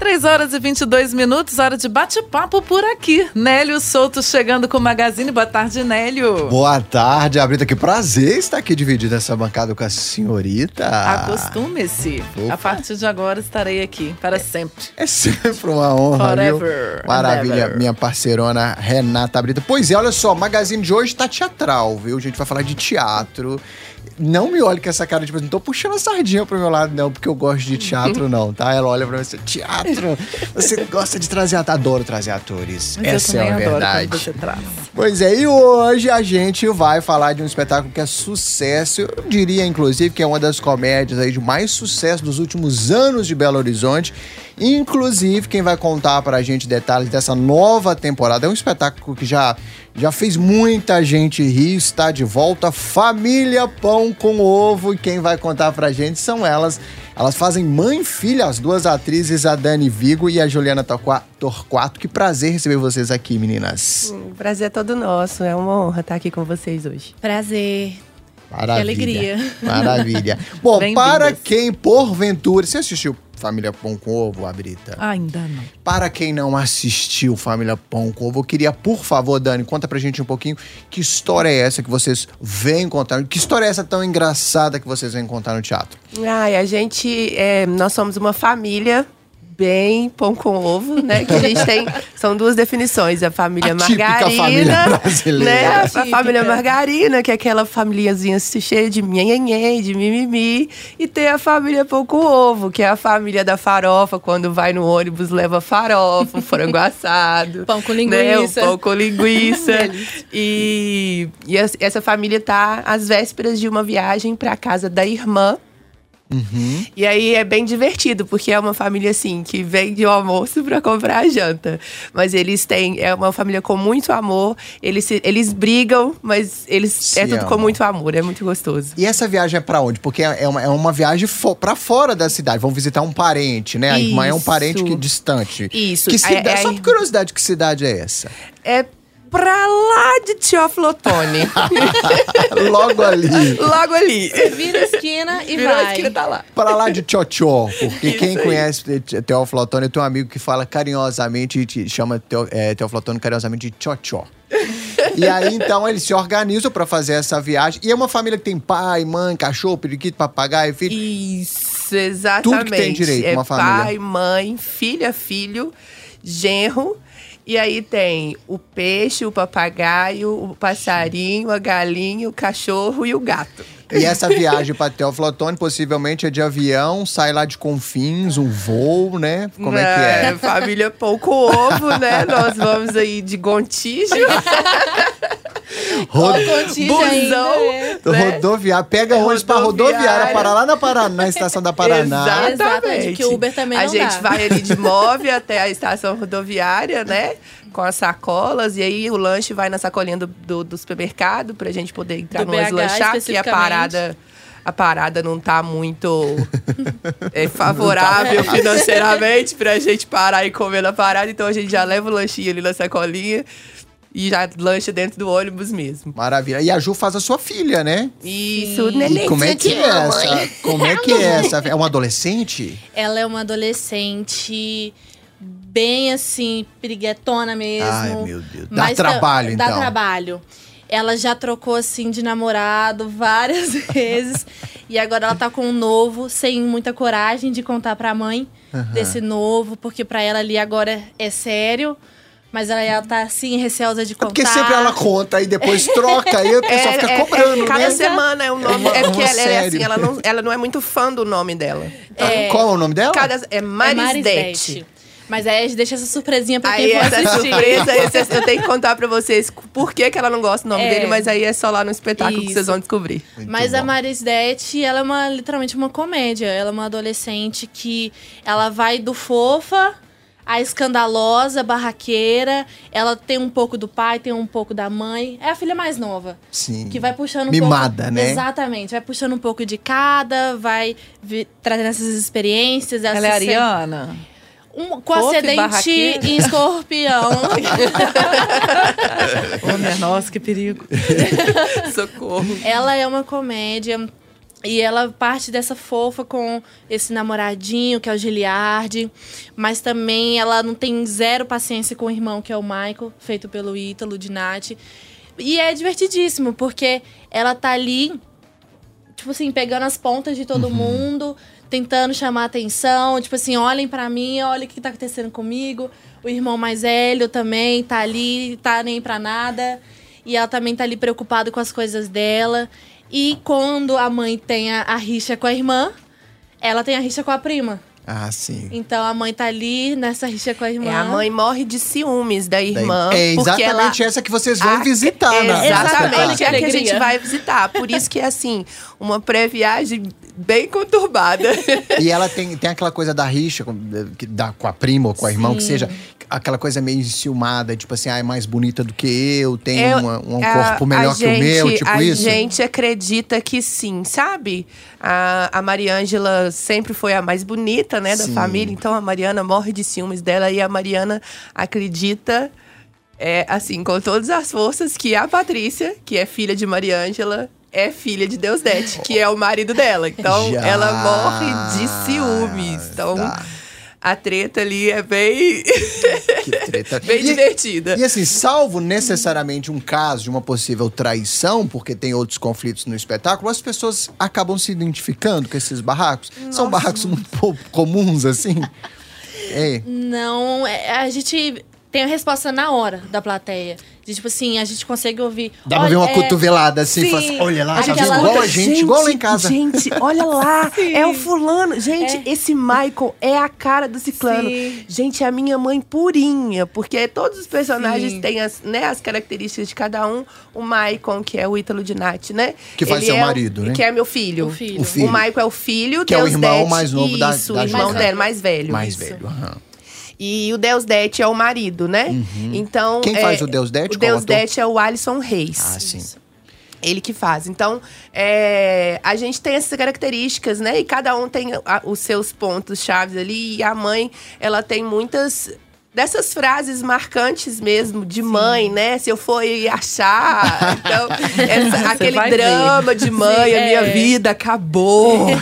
3 horas e 22 minutos, hora de bate-papo por aqui. Nélio Souto chegando com o Magazine. Boa tarde, Nélio. Boa tarde, Abrita. Que prazer estar aqui dividindo essa bancada com a senhorita. Acostume-se. A partir de agora estarei aqui para sempre. É sempre uma honra, Forever viu? Maravilha, and ever. minha parceirona Renata Abrita. Pois é, olha só, o Magazine de hoje tá teatral, viu? A gente vai falar de teatro. Não me olhe com essa cara, tipo, não tô puxando a sardinha pro meu lado, não, porque eu gosto de teatro, não, tá? Ela olha pra mim assim, teatro, você gosta de trazer atores. Adoro trazer atores. Mas Essa eu é a verdade. quando você traz. Pois é, e hoje a gente vai falar de um espetáculo que é sucesso. Eu diria, inclusive, que é uma das comédias aí de mais sucesso dos últimos anos de Belo Horizonte. Inclusive, quem vai contar pra gente detalhes dessa nova temporada é um espetáculo que já, já fez muita gente rir, está de volta. Família Pão com Ovo. E quem vai contar pra gente são elas. Elas fazem mãe e filha, as duas atrizes, a Dani Vigo e a Juliana Torqua- Torquato. Que prazer receber vocês aqui, meninas. O prazer é todo nosso. É uma honra estar aqui com vocês hoje. Prazer. Maravilha. Que alegria. Maravilha. Bom, para quem, porventura. Você assistiu Família Pão com Ovo, Abrita? Ainda não. Para quem não assistiu Família Pão com Ovo, eu queria, por favor, Dani, conta pra gente um pouquinho que história é essa que vocês vêm contar. Que história é essa tão engraçada que vocês vêm contar no teatro? Ai, a gente, é, nós somos uma família bem pão com ovo, né? Que a gente tem, são duas definições, a família A margarina, família brasileira. né? A, Típica. família margarina, que é aquela famíliazinha cheia de nhenhenhen, de mimimi, e tem a família pão com ovo, que é a família da farofa, quando vai no ônibus leva farofa, um frango assado, Pão com né? O linguiça. pão com linguiça. e e essa família tá às vésperas de uma viagem para casa da irmã. E aí é bem divertido, porque é uma família assim que vem de almoço para comprar a janta. Mas eles têm. É uma família com muito amor. Eles, se- eles brigam, mas eles. Se é tudo amam. com muito amor, é muito gostoso. E essa viagem é pra onde? Porque é uma, é uma viagem fo pra fora da cidade. Vão visitar um parente, né? A irmã é um parente que, distante. Isso. Que É- cidade, é- Só por curiosidade, que cidade é essa? É pra lá de Teófilo Otoni. Logo ali. Logo ali. Vira a esquina e Virou a vai. esquina, tá lá. Para lá de Tchotchó, porque Isso quem aí. conhece Te- Teófilo Otoni, eu tenho um amigo que fala carinhosamente, te chama Teo, é, Teófilo Otoni carinhosamente de Tchotchó. e aí, então, eles se organizam para fazer essa viagem. E é uma família que tem pai, mãe, cachorro, periquito, papagaio, filho. Isso, exatamente. Tudo que tem direito, é uma família. pai, mãe, filha, filho, genro. E aí tem o peixe, o papagaio, o passarinho, a galinha, o cachorro e o gato. E essa viagem para Teófilo Otoni possivelmente é de avião, sai lá de Confins, um voo, né? Como é que é? Família pouco ovo, né? Nós vamos aí de Gontijo. Ro- Contígio Busão. ainda, né? Rodoviária, pega ônibus pra rodoviária, Rodoviária. para lá na, Paraná, na estação da Paraná. Exatamente, que o Uber também A não gente dá. vai ali de móvel até a estação rodoviária, né? Com as sacolas. E aí o lanche vai na sacolinha do, do, do supermercado pra gente poder entrar Do BH lanchar, que a parada. A parada não tá muito é, favorável financeiramente pra gente parar e comer na parada. Então a gente já leva o lanchinho ali na sacolinha e já lancha dentro do ônibus mesmo. Maravilha. E a Ju faz a sua filha, né? Isso, E neném. como é que é essa? Como é que é essa? É uma adolescente? Ela é uma adolescente bem assim, piriguetona mesmo. Ai, meu Deus. Dá Mas trabalho, Dá então. trabalho. Ela já trocou assim de namorado várias vezes. e agora ela tá com um novo, sem muita coragem de contar pra mãe desse novo, porque pra ela ali agora é sério. Mas ela, ela tá assim, receosa de É contar. porque sempre ela conta e depois troca e o pessoal fica cobrando, cada né? semana é um nome. uma- é porque uma ela é assim, ela não, ela não é muito fã do nome dela. É, Qual é o nome dela? Cada, é é Marisdete. Mas aí a gente deixa essa surpresinha pra quem Aí for essa assistir. surpresa, esse- eu tenho que contar pra vocês por que, que ela não gosta do nome É. dele, mas aí é só lá no espetáculo que Isso. vocês vão descobrir. Muito Mas bom. a Marisdete, ela é uma, literalmente uma comédia. Ela é uma adolescente que ela vai do fofa a escandalosa, barraqueira. Ela tem um pouco do pai, tem um pouco da mãe. É a filha mais nova. Sim. Que vai puxando um Mimada, pouco. né? Exatamente. Vai puxando um pouco de cada, vai vi- trazendo essas experiências. Ela é ariana? Um, com Fofa e acidente em escorpião. Ô, minha nossa, que perigo. Socorro. ela é uma comédia. E ela parte dessa fofa com esse namoradinho, que é o Giliardi. Mas também ela não tem zero paciência com o irmão, que é o Michael, feito pelo Ítalo de Nath. E é divertidíssimo, porque ela tá ali, tipo assim, pegando as pontas de todo mundo, tentando chamar atenção. Tipo assim, olhem pra mim, olha o que tá acontecendo comigo. O irmão mais velho também tá ali, tá nem pra nada. E ela também tá ali preocupada com as coisas dela. E quando a mãe tem a, a rixa com a irmã, ela tem a rixa com a prima. Ah, sim. Então a mãe tá ali nessa rixa com a irmã. É, a mãe morre de ciúmes da irmã. é exatamente ela... essa que vocês vão Ah, visitar, né? Exatamente, é a que a gente vai visitar. Por isso que é assim, uma pré-viagem bem conturbada. E ela tem, tem aquela coisa da rixa com, dá com a prima ou com a irmã, que seja aquela coisa meio enciumada, tipo assim, ah, é mais bonita do que eu, tem Eu- uma- um a- corpo melhor a que o meu, gente- tipo a isso. gente acredita que sim, sabe? A, a Mariângela sempre foi a mais bonita, né, da Sim. família. Então a Mariana morre de ciúmes dela e a Mariana acredita, é, assim, com todas as forças, que a Patrícia, que é filha de Mariângela, é filha de Deusdete, que é o marido dela. Então Já. ela morre de ciúmes. Então Tá. a treta ali é bem, Que treta. bem E- divertida. E assim, salvo necessariamente um caso de uma possível traição, porque tem outros conflitos no espetáculo, as pessoas acabam se identificando com esses barracos. São barracos muito pouco comuns, assim. É. Não, é- a gente tem a resposta na hora da plateia. De, tipo assim, a gente consegue ouvir. Dá pra ver uma é, cotovelada assim, sim, assim, olha lá, já aquela- viu igual a gente, igual lá em casa. Gente, olha lá, é o fulano. Gente, É. esse Michael é a cara do ciclano. Sim. Gente, é a minha mãe purinha, porque todos os personagens Sim. têm as, né, as características de cada um. O Michael, que é o Ítalo de Nath, né? Que faz Ele seu é o- marido, né? Que é meu filho. O filho. O filho. O Michael é o filho, Que é o Deus irmão Dete, mais novo da- Isso, da o irmão dela, mais velho. Mais isso. velho. aham. E o Deus Dete é o marido, né? Então. Uhum. Quem é, faz o Deus Dete? O Qual Deus ator? Dete é o Alisson Reis. Ah, sim. Ele que faz. Então, é, a gente tem essas características, né? E cada um tem a- os seus pontos chaves ali. E a mãe, ela tem muitas dessas frases marcantes mesmo de mãe, né? Se eu for achar, então essa- aquele drama de mãe, Sim, a minha é. vida acabou.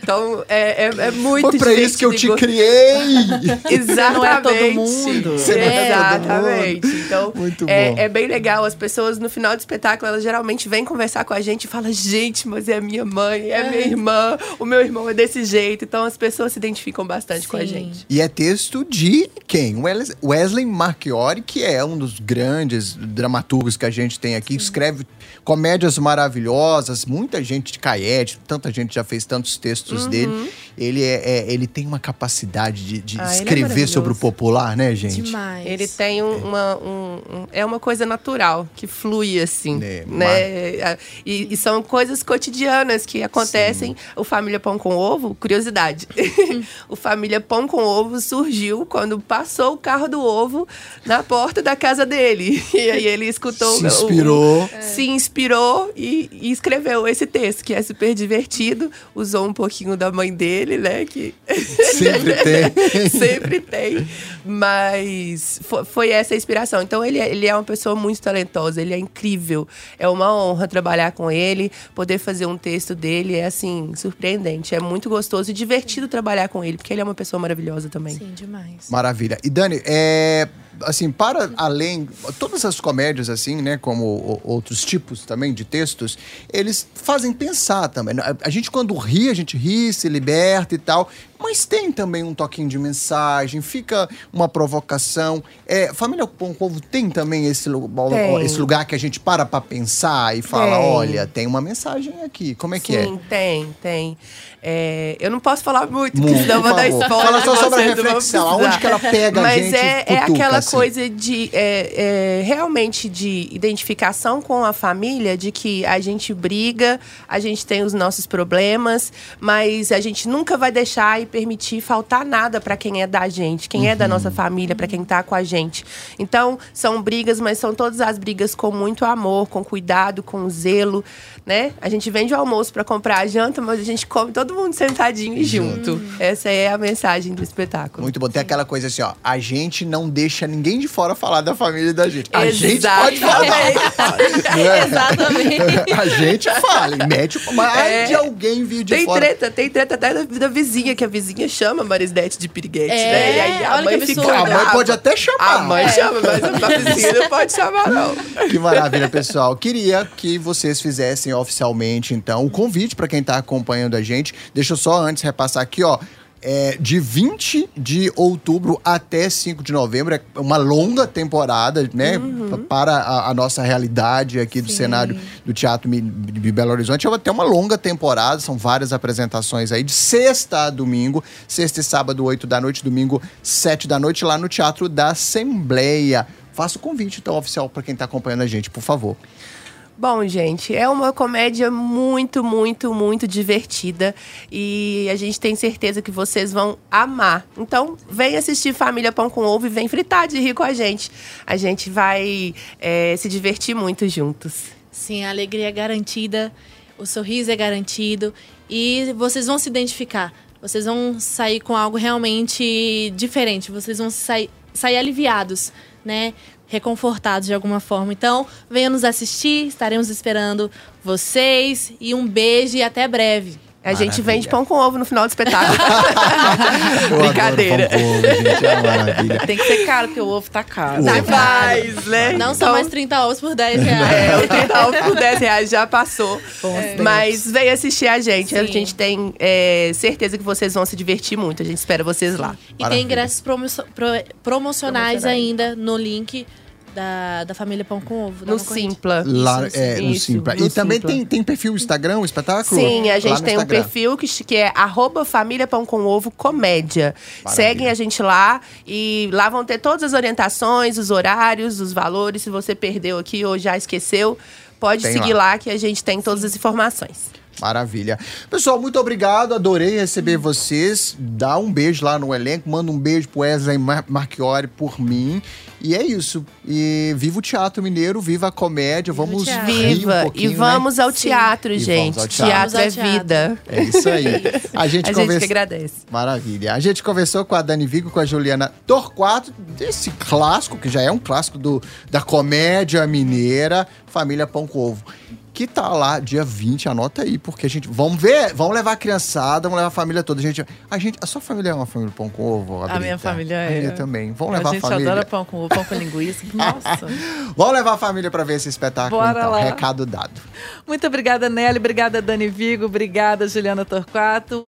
Então é, é, é muito Foi pra isso que eu te criei! Exatamente. Não é todo mundo. Você não é todo Exatamente. Então, Muito é, bom. é bem legal. As pessoas, no final do espetáculo, elas geralmente vêm conversar com a gente e falam: gente, mas é a minha mãe, é a minha irmã, o meu irmão é desse jeito. Então, as pessoas se identificam bastante com a Sim. gente. E é texto de quem? Wes- Wesley Marchiori, que é um dos grandes dramaturgos que a gente tem aqui, escreve comédias maravilhosas, muita gente de Caete, tanta gente já fez tantos textos dele. Ele, é, é- ele tem uma capacidade de, de Ah, é escrever maravilhoso. sobre o popular, né, gente? Demais. Ele tem um- uma. um- um- é uma coisa natural, que flui assim. É, né? E, e são coisas cotidianas que acontecem. O Família Pão com Ovo, curiosidade. o Família Pão com Ovo surgiu quando passou o carro do ovo na porta da casa dele. E aí ele escutou. Se o- inspirou. o- Se inspirou e, e escreveu esse texto, que é super divertido. Usou um pouquinho da mãe dele, né? Que Sempre tem. Sempre tem. Mas fo- foi essa a inspiração. Então, ele é, ele é uma pessoa muito talentosa, ele é incrível. É uma honra trabalhar com ele, poder fazer um texto dele é, assim, surpreendente. É muito gostoso e divertido trabalhar com ele, porque ele é uma pessoa maravilhosa também. Sim, demais. Maravilha. E Dani, é, assim, para além, todas as comédias, assim, né, como outros tipos também de textos, eles fazem pensar também. A, a gente, quando ri, a gente ri, se liberta e tal, mas tem também um toquinho de mensagem, fica uma provocação. É, Família Pão com Ovo tem também esse, Tem. esse lugar que a gente para pra pensar e fala, Tem. olha, tem uma mensagem aqui. Como é que é? Sim, tem, tem. É, eu não posso falar muito, Muito, porque senão eu vou dar spoiler. Fala só sobre a reflexão, aonde que ela pega a Mas gente e é, é cutuca, aquela assim. coisa de é, é, realmente de identificação com a família, de que a gente briga, a gente tem os nossos problemas, mas a gente nunca vai deixar permitir faltar nada para quem é da gente, quem é da nossa família, para quem tá com a gente. Então, são brigas, mas são todas as brigas com muito amor, com cuidado, com zelo, né? A gente vende o almoço para comprar a janta, mas a gente come todo mundo sentadinho e junto. Essa é a mensagem do espetáculo. Muito bom. Tem aquela coisa assim, ó. A gente não deixa ninguém de fora falar da família da gente. A gente pode falar. Não é? Exatamente. A gente fala, mete mas É. de alguém vir de Tem fora. treta, tem treta até da, da vizinha, que a vizinha chama a Marisdete de piriguete, É, né? E aí a mãe fica. A mãe pode até chamar. A mãe chama, mas a vizinha não pode chamar, não. Que maravilha, pessoal. Queria que vocês fizessem oficialmente, então, o convite para quem está acompanhando a gente. Deixa eu só antes repassar aqui, ó. É, de 20 de outubro até 5 de novembro, é uma longa temporada, né? Para a, a nossa realidade aqui do cenário do Teatro de Belo Horizonte. É até uma longa temporada, são várias apresentações aí, de sexta a domingo, sexta e sábado, 8 da noite, domingo, 7 da noite, lá no Teatro da Assembleia. Faça o convite, então, oficial, para quem está acompanhando a gente, por favor. Bom, gente, é uma comédia muito, muito, muito divertida e a gente tem certeza que vocês vão amar. Então, vem assistir Família Pão com Ovo e vem fritar de rir com a gente. A gente vai é, se divertir muito juntos. Sim, a alegria é garantida, o sorriso é garantido e vocês vão se identificar. Vocês vão sair com algo realmente diferente. Vocês vão sair, sair aliviados, né? Reconfortados de alguma forma. Então, venham nos assistir, estaremos esperando vocês e um beijo e até breve. A gente Maravilha. vende pão com ovo no final do espetáculo. Eu Brincadeira. adoro pão com ovo, gente, é. Tem que ser caro, porque o ovo tá caro. O ovo. Demais, né? Não Então, são mais 30 ovos por 10 reais. É, o 30 ovos por 10 reais já passou. É. Mas vem assistir a gente. A Sim. gente tem é, certeza que vocês vão se divertir muito. A gente espera vocês lá. E Maravilha. tem ingressos promo- pro- promocionais Promocionais. ainda no link da, da família Pão com Ovo. No. Simpla. Lá, Isso, é, no isso, Simpla. no E também Simpla. tem, tem perfil Instagram, o espetáculo? Sim, a gente no tem um Instagram. perfil que, que é arroba família pão com ovo comédia. Maravilha. Seguem a gente lá e lá vão ter todas as orientações, os horários, os valores. Se você perdeu aqui ou já esqueceu, pode Tem seguir lá. lá. que a gente tem todas as informações. Maravilha. Pessoal, muito obrigado. Adorei receber vocês. Dá um beijo lá no elenco. Manda um beijo pro Wesley Mar Marchiori por mim. E é isso. E viva o Teatro Mineiro, viva a comédia. Viva vamos rir um Viva! pouquinho, e vamos né? ao Sim. teatro, E gente. ao teatro. Teatro, é vida. É isso aí. A gente A gente conversa... que agradece. Maravilha. A gente conversou com a Dani Vigo, com a Juliana Torquato, desse clássico, que já é um clássico do, da comédia mineira, Família Pão com Ovo. Que tá lá dia 20, anota aí, porque a gente. Vamos ver, vamos levar a criançada, vamos levar a família toda. A gente. A, gente, a sua família é uma família pão com ovo? A Brita? minha família A é. minha também. Vamos a levar a, gente família. adora pão com ovo, pão com linguiça. Nossa. Vamos levar a família pra ver esse espetáculo, Bora então. lá. Recado dado. Muito obrigada, Nelly. Obrigada, Dani Vigo. Obrigada, Juliana Torquato.